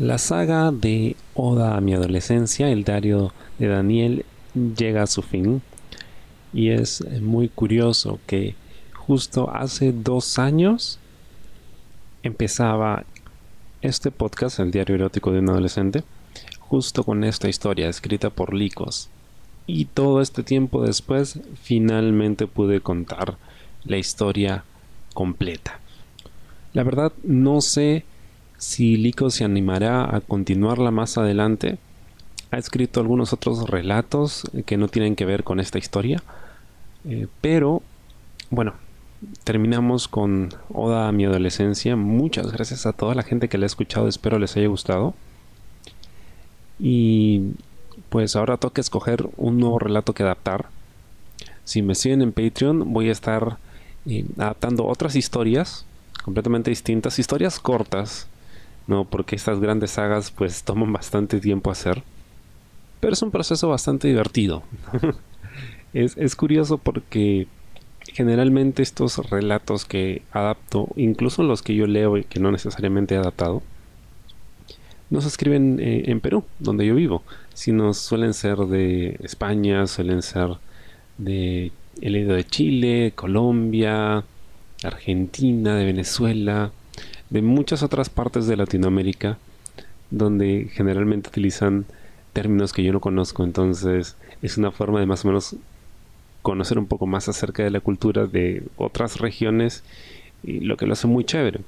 La saga de Oda a mi adolescencia, el diario de Daniel, llega a su fin. Y es muy curioso que justo hace dos años empezaba este podcast, el diario erótico de un adolescente, justo con esta historia escrita por Licos. Y todo este tiempo después finalmente pude contar la historia completa. La verdad no sé si Lico se animará a continuarla más adelante. Ha escrito algunos otros relatos que no tienen que ver con esta historia. Eh, pero, bueno, terminamos con Oda a mi adolescencia. Muchas gracias a toda la gente que la ha escuchado. Espero les haya gustado. Y pues ahora toca escoger un nuevo relato que adaptar. Si me siguen en Patreon, voy a estar eh, adaptando otras historias completamente distintas, historias cortas ¿no? Porque estas grandes sagas pues toman bastante tiempo hacer. Pero es un proceso bastante divertido. es, es curioso porque generalmente estos relatos que adapto, incluso los que yo leo y que no necesariamente he adaptado, no se escriben eh, en Perú, donde yo vivo, sino suelen ser de España, suelen ser de he leído de Chile, Colombia, Argentina, de Venezuela, de muchas otras partes de Latinoamérica donde generalmente utilizan términos que yo no conozco, entonces es una forma de más o menos conocer un poco más acerca de la cultura de otras regiones y lo que lo hace muy chévere.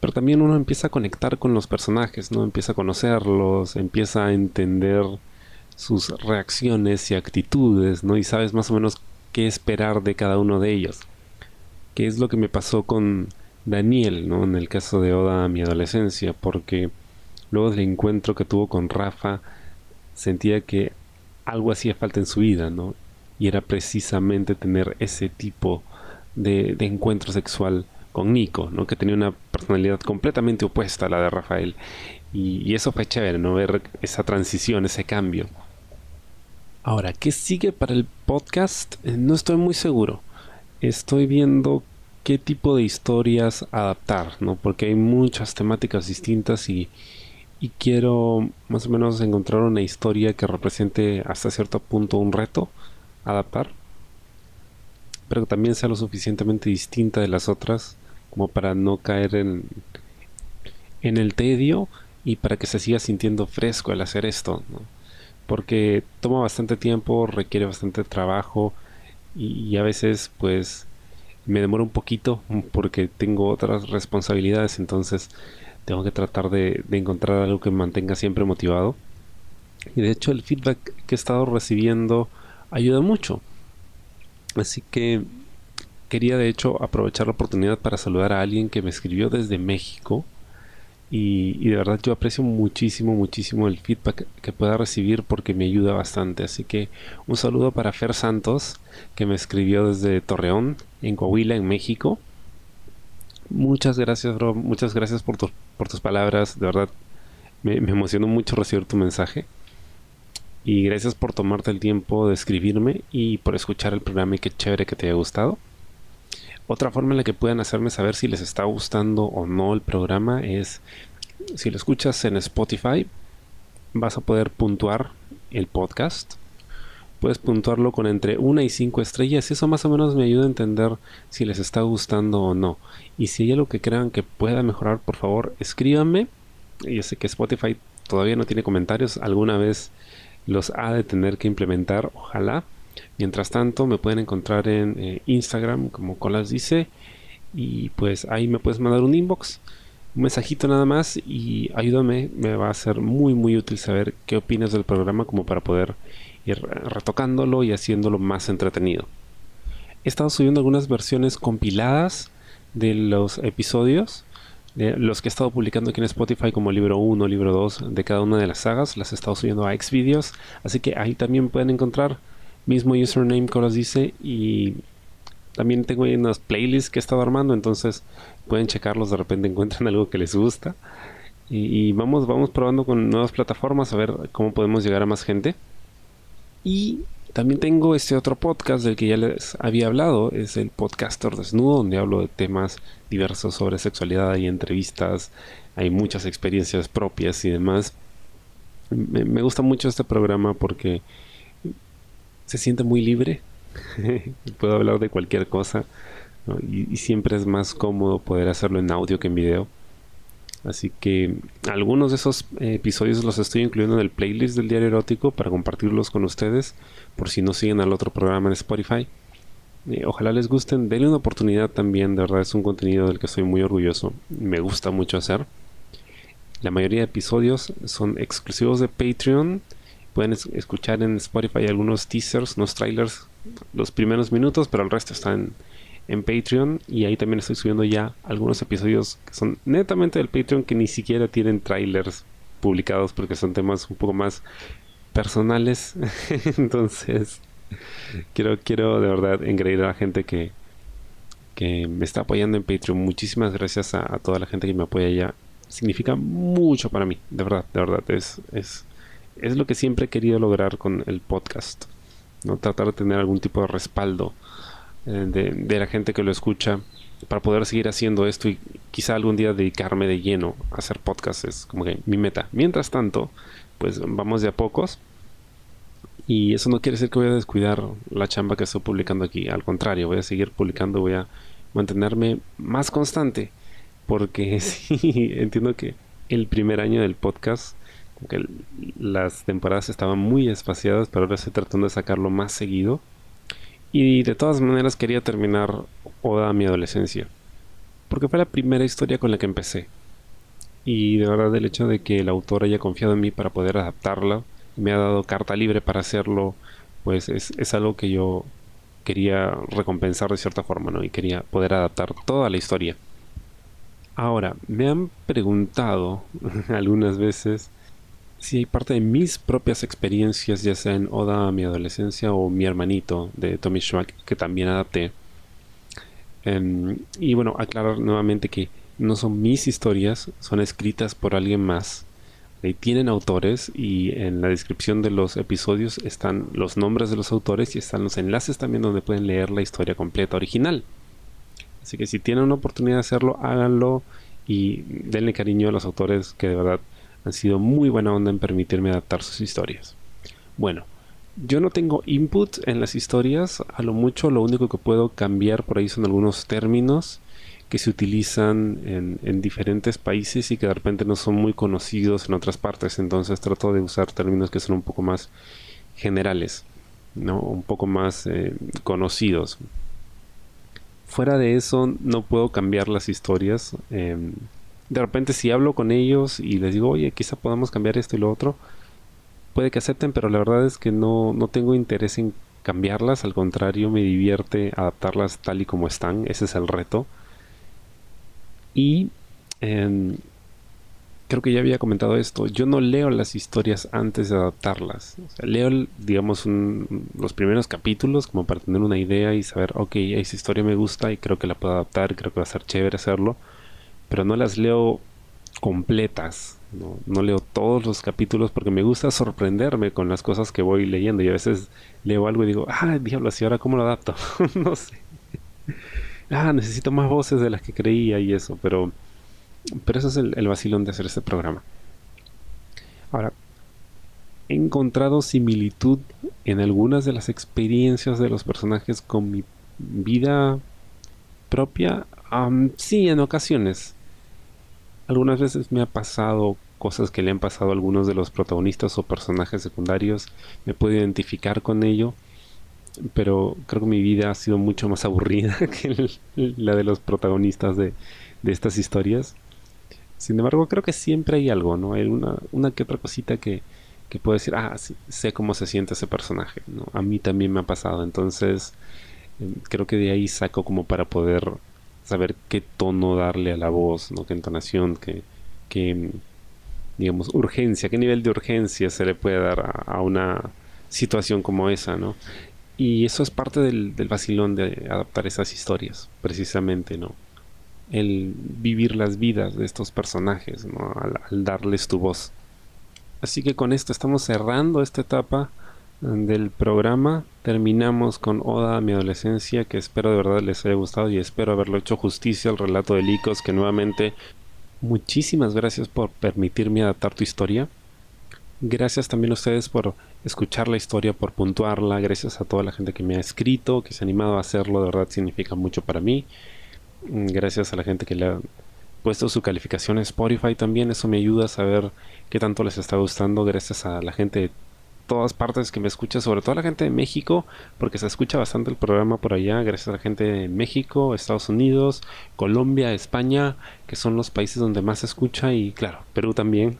Pero también uno empieza a conectar con los personajes, ¿no? Empieza a conocerlos, empieza a entender sus reacciones y actitudes, ¿no? Y sabes más o menos qué esperar de cada uno de ellos. ¿Qué es lo que me pasó con Daniel, ¿no? En el caso de Oda a mi adolescencia, porque luego del encuentro que tuvo con Rafa, sentía que algo hacía falta en su vida, ¿no? Y era precisamente tener ese tipo de, encuentro sexual con Nico, ¿no? Que tenía una personalidad completamente opuesta a la de Rafael. Y, y eso fue chévere, ¿no? Ver esa transición, ese cambio. Ahora, ¿qué sigue para el podcast? Eh, no estoy muy seguro. Estoy viendo qué tipo de historias adaptar, ¿no? Porque hay muchas temáticas distintas y, y quiero más o menos encontrar una historia que represente hasta cierto punto un reto adaptar, pero que también sea lo suficientemente distinta de las otras como para no caer en, en el tedio y para que se siga sintiendo fresco al hacer esto, ¿no? porque toma bastante tiempo, requiere bastante trabajo y a veces pues me demoro un poquito porque tengo otras responsabilidades, entonces tengo que tratar de, encontrar algo que me mantenga siempre motivado. Y de hecho el feedback que he estado recibiendo ayuda mucho. Así que quería de hecho aprovechar la oportunidad para saludar a alguien que me escribió desde México y, de verdad yo aprecio muchísimo, muchísimo el feedback que pueda recibir porque me ayuda bastante. Así que un saludo para Fer Santos, que me escribió desde Torreón, en Coahuila, en México. Muchas gracias, bro. Muchas gracias por, por tus palabras. De verdad, me, me emocionó mucho recibir tu mensaje. Y gracias por tomarte el tiempo de escribirme y por escuchar el programa y qué chévere que te haya gustado. Otra forma en la que puedan hacerme saber si les está gustando o no el programa es si lo escuchas en Spotify, vas a poder puntuar el podcast. Puedes puntuarlo con entre 1 y 5 estrellas. Eso más o menos me ayuda a entender si les está gustando o no. Y si hay algo que crean que pueda mejorar, por favor, escríbanme. Yo sé que Spotify todavía no tiene comentarios. Alguna vez los ha de tener que implementar. Ojalá. Mientras tanto, me pueden encontrar en eh, Instagram, como Colas dice, y pues ahí me puedes mandar un inbox, un mensajito nada más, y ayúdame, me va a ser muy, muy útil saber qué opinas del programa, como para poder ir retocándolo y haciéndolo más entretenido. He estado subiendo algunas versiones compiladas de los episodios. De los que he estado publicando aquí en Spotify como libro 1, libro 2 de cada una de las sagas, las he estado subiendo a Xvideos, así que ahí también pueden encontrar mismo username que os dice y también tengo ahí unas playlists que he estado armando, entonces pueden checarlos, de repente encuentran algo que les gusta. Y, vamos, vamos probando con nuevas plataformas a ver cómo podemos llegar a más gente. Y también tengo este otro podcast del que ya les había hablado, es el Podcaster Desnudo, donde hablo de temas diversos sobre sexualidad y entrevistas hay muchas experiencias propias y demás. Me, gusta mucho este programa porque se siente muy libre. Puedo hablar de cualquier cosa y, siempre es más cómodo poder hacerlo en audio que en video. Así que algunos de esos episodios los estoy incluyendo en el playlist del diario erótico para compartirlos con ustedes por si no siguen al otro programa en Spotify. Eh, ojalá les gusten, denle una oportunidad también, de verdad es un contenido del que estoy muy orgulloso, me gusta mucho hacer. La mayoría de episodios son exclusivos de Patreon. Pueden escuchar en Spotify algunos teasers, unos trailers, los primeros minutos, pero el resto está en, en Patreon. Y ahí también estoy subiendo ya algunos episodios que son netamente del Patreon que ni siquiera tienen trailers publicados porque son temas un poco más personales. Entonces, quiero, quiero de verdad engreír a la gente que, que me está apoyando en Patreon. Muchísimas gracias a, toda la gente que me apoya ya significa mucho para mí, de verdad, de verdad. Es, es, es lo que siempre he querido lograr con el podcast. ¿no? Tratar de tener algún tipo de respaldo eh, de, la gente que lo escucha para poder seguir haciendo esto y quizá algún día dedicarme de lleno a hacer podcast. Es como que mi meta. Mientras tanto, pues vamos de a pocos. Y eso no quiere decir que voy a descuidar la chamba que estoy publicando aquí. Al contrario, voy a seguir publicando, voy a mantenerme más constante porque sí, entiendo que el primer año del podcast, que las temporadas estaban muy espaciadas, pero ahora estoy tratando de sacarlo más seguido. Y de todas maneras quería terminar Oda a mi adolescencia, porque fue la primera historia con la que empecé. Y de verdad el hecho de que el autor haya confiado en mí para poder adaptarla, me ha dado carta libre para hacerlo, pues es, es algo que yo quería recompensar de cierta forma, ¿no? Y quería poder adaptar toda la historia. Ahora, me han preguntado algunas veces hay parte de mis propias experiencias, ya sea en Oda a mi adolescencia o mi hermanito de Tommy Schmack, que también adapté. Em, y bueno, aclarar nuevamente que no son mis historias, son escritas por alguien más. Y tienen autores y en la descripción de los episodios están los nombres de los autores y están los enlaces también donde pueden leer la historia completa original. Así que si tienen una oportunidad de hacerlo, háganlo y denle cariño a los autores que de verdad han sido muy buena onda en permitirme adaptar sus historias. Bueno, yo no tengo input en las historias, a lo mucho lo único que puedo cambiar por ahí son algunos términos que se utilizan en, diferentes países y que de repente no son muy conocidos en otras partes, entonces trato de usar términos que son un poco más generales, ¿no? un poco más eh, conocidos fuera de eso no puedo cambiar las historias. Em, de repente si hablo con ellos y les digo, oye, quizá podamos cambiar esto y lo otro, puede que acepten, pero la verdad es que no, no tengo interés en cambiarlas, al contrario, me divierte adaptarlas tal y como están, ese es el reto. Y em, creo que ya había comentado esto, yo no leo las historias antes de adaptarlas. leo, digamos, los primeros capítulos como para tener una idea y saber, ok, esa historia me gusta y creo que la puedo adaptar, creo que va a ser chévere hacerlo, pero no las leo completas, no, no leo todos los capítulos porque me gusta sorprenderme con las cosas que voy leyendo y a veces leo algo y digo, ah, diablo, ¿y ahora cómo lo adapto? no sé. Ah, necesito más voces de las que creía y eso, pero pero ese es el, vacilón de hacer este programa. Ahora, he encontrado similitud en algunas de las experiencias de los personajes con mi vida propia. sí, en ocasiones. Algunas veces me ha pasado cosas que le han pasado a algunos de los protagonistas o personajes secundarios. Me puedo identificar con ello. Pero creo que mi vida ha sido mucho más aburrida que la de los protagonistas de estas historias. Sin embargo, creo que siempre hay algo, ¿no? Hay una, una que otra cosita que, que puedo decir, ah, sí, sé cómo se siente ese personaje, ¿no? A mí también me ha pasado, entonces em, creo que de ahí saco como para poder saber qué tono darle a la voz, ¿no? Qué entonación, qué, qué digamos, urgencia, qué nivel de urgencia se le puede dar a, una situación como esa, ¿no? Y eso es parte del, del vacilón de adaptar esas historias, precisamente, ¿no? el vivir las vidas de estos personajes, al, darles tu voz. Así que con esto estamos cerrando esta etapa del programa. Terminamos con Oda a mi adolescencia, que espero de verdad les haya gustado y espero haberlo hecho justicia al relato de Licos, que nuevamente muchísimas gracias por permitirme adaptar tu historia. Gracias también a ustedes por escuchar la historia, por puntuarla. Gracias a toda la gente que me ha escrito, que se ha animado a hacerlo. De verdad significa mucho para mí. Gracias a la gente que le ha puesto su calificación en Spotify también. Eso me ayuda a saber qué tanto les está gustando. Gracias a la gente de todas partes que me escucha, sobre todo la gente de México, porque se escucha bastante el programa por allá. Gracias a la gente de México, Estados Unidos, Colombia, España, que son los países donde más se escucha. Y claro, Perú también.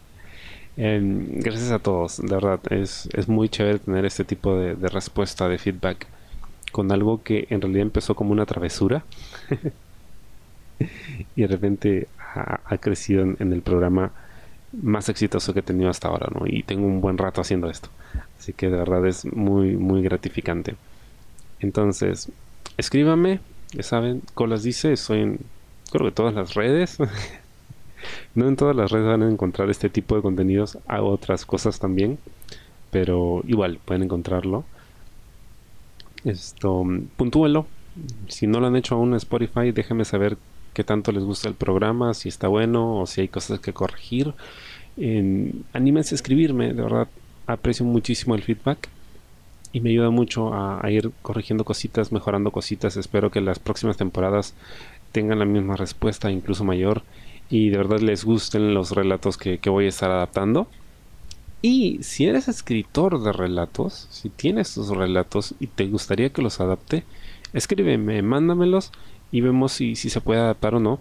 Em, gracias a todos, de verdad. Es, es muy chévere tener este tipo de, respuesta, de feedback con algo que en realidad empezó como una travesura. y de repente ha, crecido en, el programa más exitoso que he tenido hasta ahora, ¿no? Y tengo un buen rato haciendo esto. Así que de verdad es muy, muy gratificante. Entonces, escríbame, ya saben, Colas dice, estoy en, creo que todas las redes. no en todas las redes van a encontrar este tipo de contenidos, hago otras cosas también, pero igual pueden encontrarlo. Esto, puntúelo. Si no lo han hecho aún en Spotify, déjenme saber qué tanto les gusta el programa, si está bueno o si hay cosas que corregir. anímense a escribirme, de verdad aprecio muchísimo el feedback y me ayuda mucho a, ir corrigiendo cositas, mejorando cositas. Espero que las próximas temporadas tengan la misma respuesta, incluso mayor, y de verdad les gusten los relatos que, que voy a estar adaptando. Y si eres escritor de relatos, si tienes tus relatos y te gustaría que los adapte, escríbeme, mándamelos y vemos si, si se puede adaptar o no.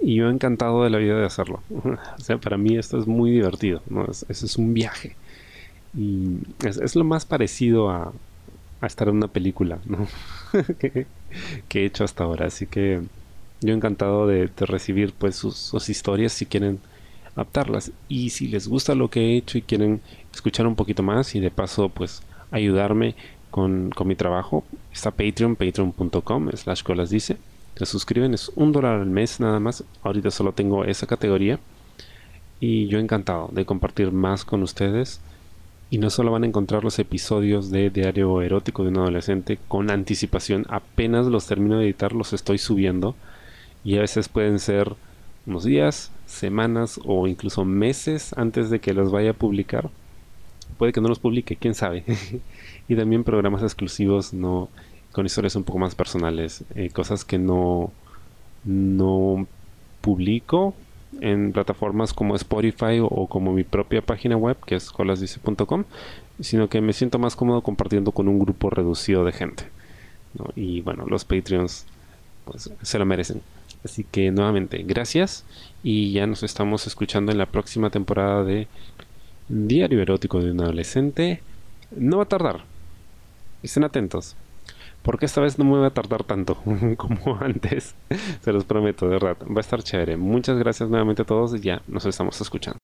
Y yo encantado de la vida de hacerlo. o sea, para mí esto es muy divertido. ¿no? Es, es un viaje. Y es, lo más parecido a, a, estar en una película ¿no? que, he hecho hasta ahora. Así que yo encantado de, recibir pues sus, sus, historias si quieren adaptarlas. Y si les gusta lo que he hecho y quieren escuchar un poquito más y de paso pues ayudarme con, con mi trabajo, está Patreon, patreon.com slash dice. Suscriben, es un dólar al mes nada más. Ahorita solo tengo esa categoría. Y yo encantado de compartir más con ustedes. Y no solo van a encontrar los episodios de Diario Erótico de un Adolescente con anticipación, apenas los termino de editar, los estoy subiendo. Y a veces pueden ser unos días, semanas o incluso meses antes de que los vaya a publicar. Puede que no los publique, quién sabe. y también programas exclusivos no con historias un poco más personales, eh, cosas que no no publico en plataformas como Spotify o, como mi propia página web que es colasdice.com, sino que me siento más cómodo compartiendo con un grupo reducido de gente. Y bueno, los Patreons pues se lo merecen. Así que nuevamente, gracias y ya nos estamos escuchando en la próxima temporada de Diario Erótico de un Adolescente. No va a tardar. Estén atentos. Porque esta vez no me voy a tardar tanto como antes. Se los prometo, de verdad. Va a estar chévere. Muchas gracias nuevamente a todos y ya nos estamos escuchando.